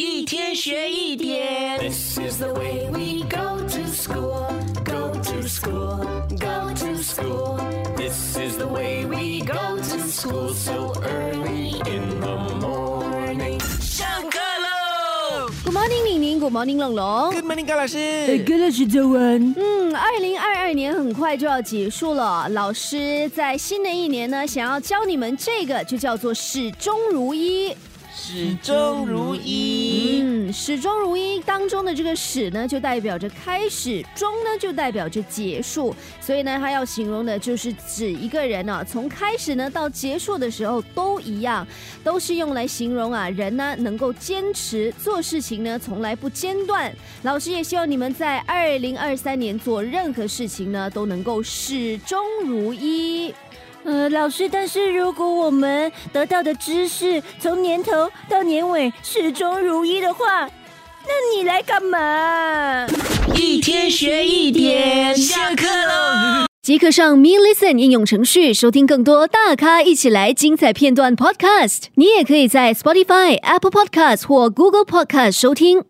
一天学一点。This is the way we go to school, go to school, go to school. This is the way we go to school so early in the morning. 上课喽！Good morning，宁宁，Good morning，龙龙。Good morning，高老师。Good 老师早安。嗯，二零二二年很快就要结束了，老师在新的一年呢，想要教你们这个，就叫做始终如一。始终如一。始终如一当中的这个始呢，就代表着开始；终呢，就代表着结束。所以呢，它要形容的就是指一个人呢、从开始呢到结束的时候都一样，都是用来形容啊人呢能够坚持做事情呢，从来不间断。老师也希望你们在二零二三年做任何事情呢，都能够始终如一。呃，老师，但是如果我们得到的知识从年头到年尾始终如一的话，那你来干嘛？一天学一点，下课喽！即刻上 Me Listen 应用程序收听更多大咖一起来精彩片段 Podcast。你也可以在 Spotify、Apple Podcast 或 Google Podcast 收听。